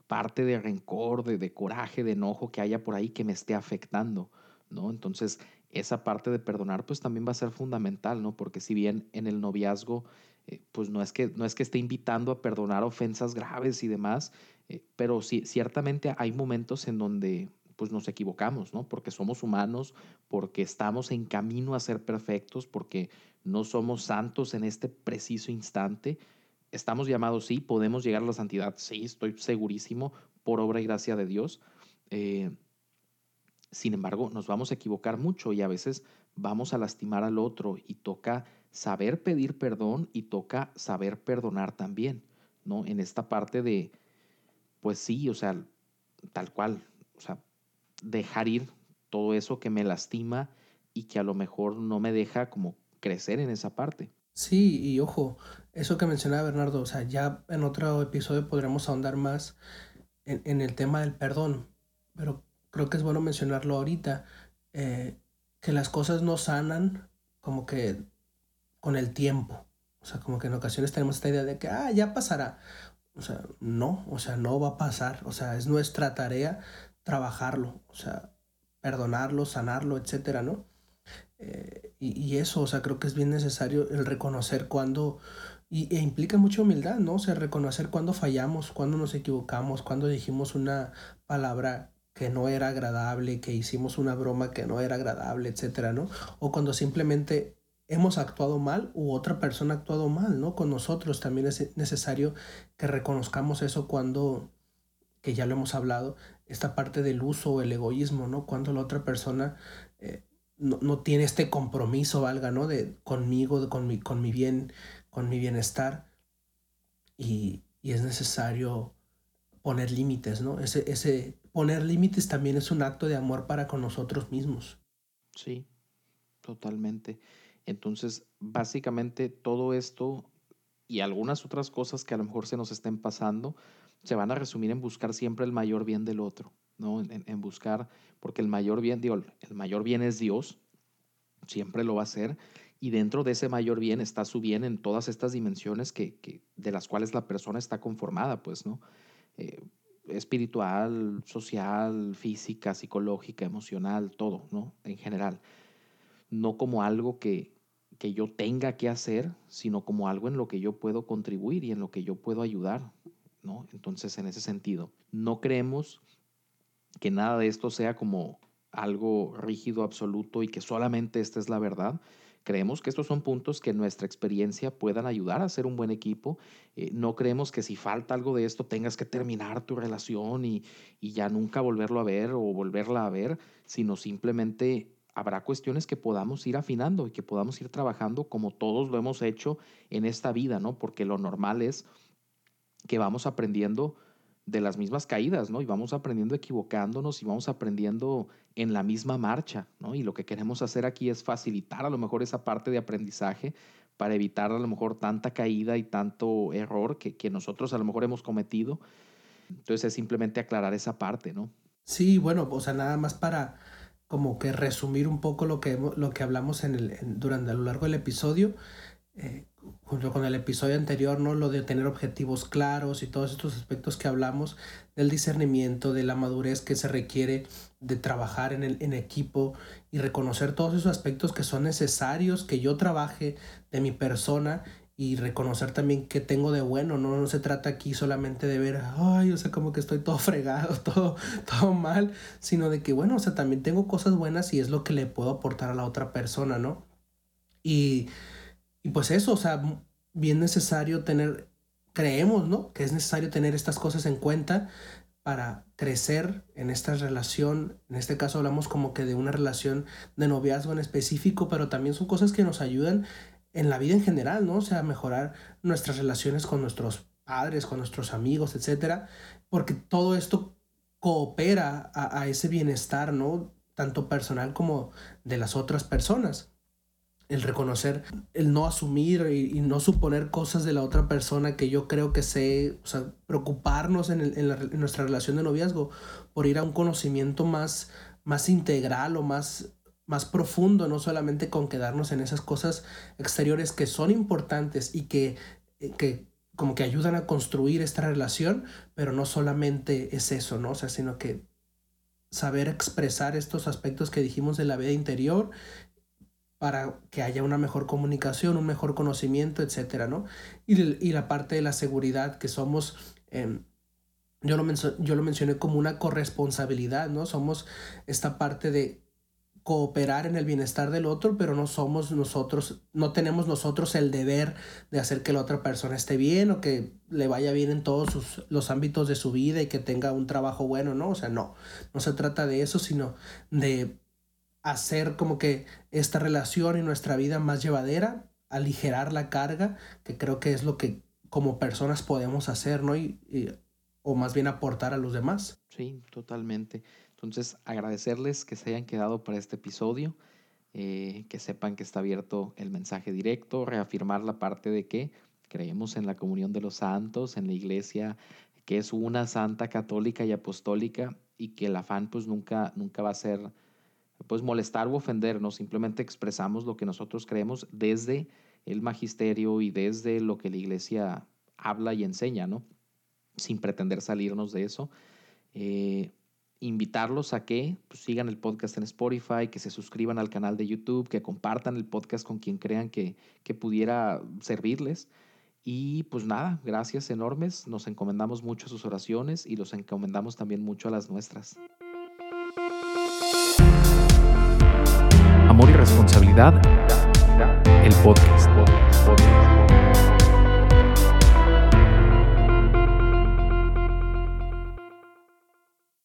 [SPEAKER 1] parte de rencor, de, de coraje, de enojo que haya por ahí que me esté afectando. ¿no? Entonces, esa parte de perdonar pues también va a ser fundamental, ¿no? Porque si bien en el noviazgo eh, pues no es, que, no es que esté invitando a perdonar ofensas graves y demás, eh, pero sí, ciertamente hay momentos en donde pues nos equivocamos, ¿no? Porque somos humanos, porque estamos en camino a ser perfectos, porque no somos santos en este preciso instante. Estamos llamados, sí, podemos llegar a la santidad, sí, estoy segurísimo, por obra y gracia de Dios. Eh, sin embargo, nos vamos a equivocar mucho y a veces vamos a lastimar al otro y toca saber pedir perdón y toca saber perdonar también, ¿no? En esta parte de, pues sí, o sea, tal cual, o sea, dejar ir todo eso que me lastima y que a lo mejor no me deja como crecer en esa parte.
[SPEAKER 2] Sí, y ojo, eso que mencionaba Bernardo, o sea, ya en otro episodio podremos ahondar más en, en el tema del perdón, pero creo que es bueno mencionarlo ahorita, eh, que las cosas no sanan como que con el tiempo. O sea, como que en ocasiones tenemos esta idea de que, ah, ya pasará. O sea, no, o sea, no va a pasar. O sea, es nuestra tarea trabajarlo, o sea, perdonarlo, sanarlo, etcétera, ¿no? Eh, y, eso, o sea, creo que es bien necesario el reconocer cuando, y, e implica mucha humildad, ¿no? O sea, reconocer cuando fallamos, cuando nos equivocamos, cuando dijimos una palabra que no era agradable, que hicimos una broma que no era agradable, etcétera, ¿no? O cuando simplemente hemos actuado mal u otra persona ha actuado mal, ¿no? Con nosotros también es necesario que reconozcamos eso cuando, que ya lo hemos hablado, esta parte del uso o el egoísmo, ¿no? Cuando la otra persona eh, no, tiene este compromiso, valga, ¿no? De conmigo, con, mi, con mi bien, con mi bienestar. Y, y es necesario poner límites, ¿no? Ese, ese poner límites también es un acto de amor para con nosotros mismos.
[SPEAKER 1] Sí, totalmente. Entonces, básicamente todo esto y algunas otras cosas que a lo mejor se nos estén pasando se van a resumir en buscar siempre el mayor bien del otro, ¿no? En, buscar, porque el mayor bien, digo, el mayor bien es Dios, siempre lo va a ser, y dentro de ese mayor bien está su bien en todas estas dimensiones que, que de las cuales la persona está conformada, pues, ¿no? Eh, espiritual, social, física, psicológica, emocional, todo, ¿no? En general. No como algo que, que yo tenga que hacer, sino como algo en lo que yo puedo contribuir y en lo que yo puedo ayudar, ¿no? Entonces, en ese sentido, no creemos que nada de esto sea como algo rígido, absoluto y que solamente esta es la verdad, Creemos que estos son puntos que en nuestra experiencia puedan ayudar a ser un buen equipo. Eh, no creemos que si falta algo de esto tengas que terminar tu relación y, ya nunca volverlo a ver o volverla a ver, sino simplemente habrá cuestiones que podamos ir afinando y que podamos ir trabajando como todos lo hemos hecho en esta vida, ¿no? Porque lo normal es que vamos aprendiendo de las mismas caídas, ¿no? Y vamos aprendiendo equivocándonos y vamos aprendiendo en la misma marcha, ¿no? Y lo que queremos hacer aquí es facilitar a lo mejor esa parte de aprendizaje para evitar a lo mejor tanta caída y tanto error que, que nosotros a lo mejor hemos cometido. Entonces es simplemente aclarar esa parte, ¿no?
[SPEAKER 2] Sí, bueno, o sea, nada más para como que resumir un poco lo que, lo que hablamos en el, durante a lo largo del episodio. Eh, junto con el episodio anterior, ¿no? Lo de tener objetivos claros y todos estos aspectos que hablamos, del discernimiento, de la madurez que se requiere de trabajar en, el, en equipo y reconocer todos esos aspectos que son necesarios que yo trabaje de mi persona y reconocer también qué tengo de bueno, ¿no? No se trata aquí solamente de ver, ay, o sea, como que estoy todo fregado, todo, todo mal, sino de que, bueno, o sea, también tengo cosas buenas y es lo que le puedo aportar a la otra persona, ¿no? Y y pues eso, o sea, bien necesario tener, creemos, ¿no? Que es necesario tener estas cosas en cuenta para crecer en esta relación. En este caso hablamos como que de una relación de noviazgo en específico, pero también son cosas que nos ayudan en la vida en general, ¿no? O sea, mejorar nuestras relaciones con nuestros padres, con nuestros amigos, etcétera, porque todo esto coopera a, a ese bienestar, ¿no? Tanto personal como de las otras personas el reconocer, el no asumir y, no suponer cosas de la otra persona que yo creo que sé, o sea, preocuparnos en, en, nuestra relación de noviazgo por ir a un conocimiento más, más integral o más, más profundo, no solamente con quedarnos en esas cosas exteriores que son importantes y que, que como que ayudan a construir esta relación, pero no solamente es eso, ¿no? O sea, sino que saber expresar estos aspectos que dijimos de la vida interior para que haya una mejor comunicación, un mejor conocimiento, etcétera, ¿no? Y, la parte de la seguridad, que somos, em, yo, lo mencioné como una corresponsabilidad, ¿no? Somos esta parte de cooperar en el bienestar del otro, pero no somos nosotros, no tenemos nosotros el deber de hacer que la otra persona esté bien o que le vaya bien en todos los ámbitos de su vida y que tenga un trabajo bueno, ¿no? O sea, no, no se trata de eso, sino de hacer como que esta relación y nuestra vida más llevadera, aligerar la carga, que creo que es lo que como personas podemos hacer, ¿no? Y, o más bien aportar a los demás.
[SPEAKER 1] Sí, totalmente. Entonces, agradecerles que se hayan quedado para este episodio, eh, que sepan que está abierto el mensaje directo, reafirmar la parte de que creemos en la comunión de los santos, en la iglesia que es una santa católica y apostólica y que el afán pues nunca, nunca va a ser pues molestar o ofendernos, simplemente expresamos lo que nosotros creemos desde el magisterio y desde lo que la iglesia habla y enseña, ¿no? Sin pretender salirnos de eso. Eh, invitarlos a que pues, sigan el podcast en Spotify, que se suscriban al canal de YouTube, que compartan el podcast con quien crean que, que pudiera servirles. Y pues nada, gracias enormes. Nos encomendamos mucho a sus oraciones y los encomendamos también mucho a las nuestras. responsabilidad, el podcast.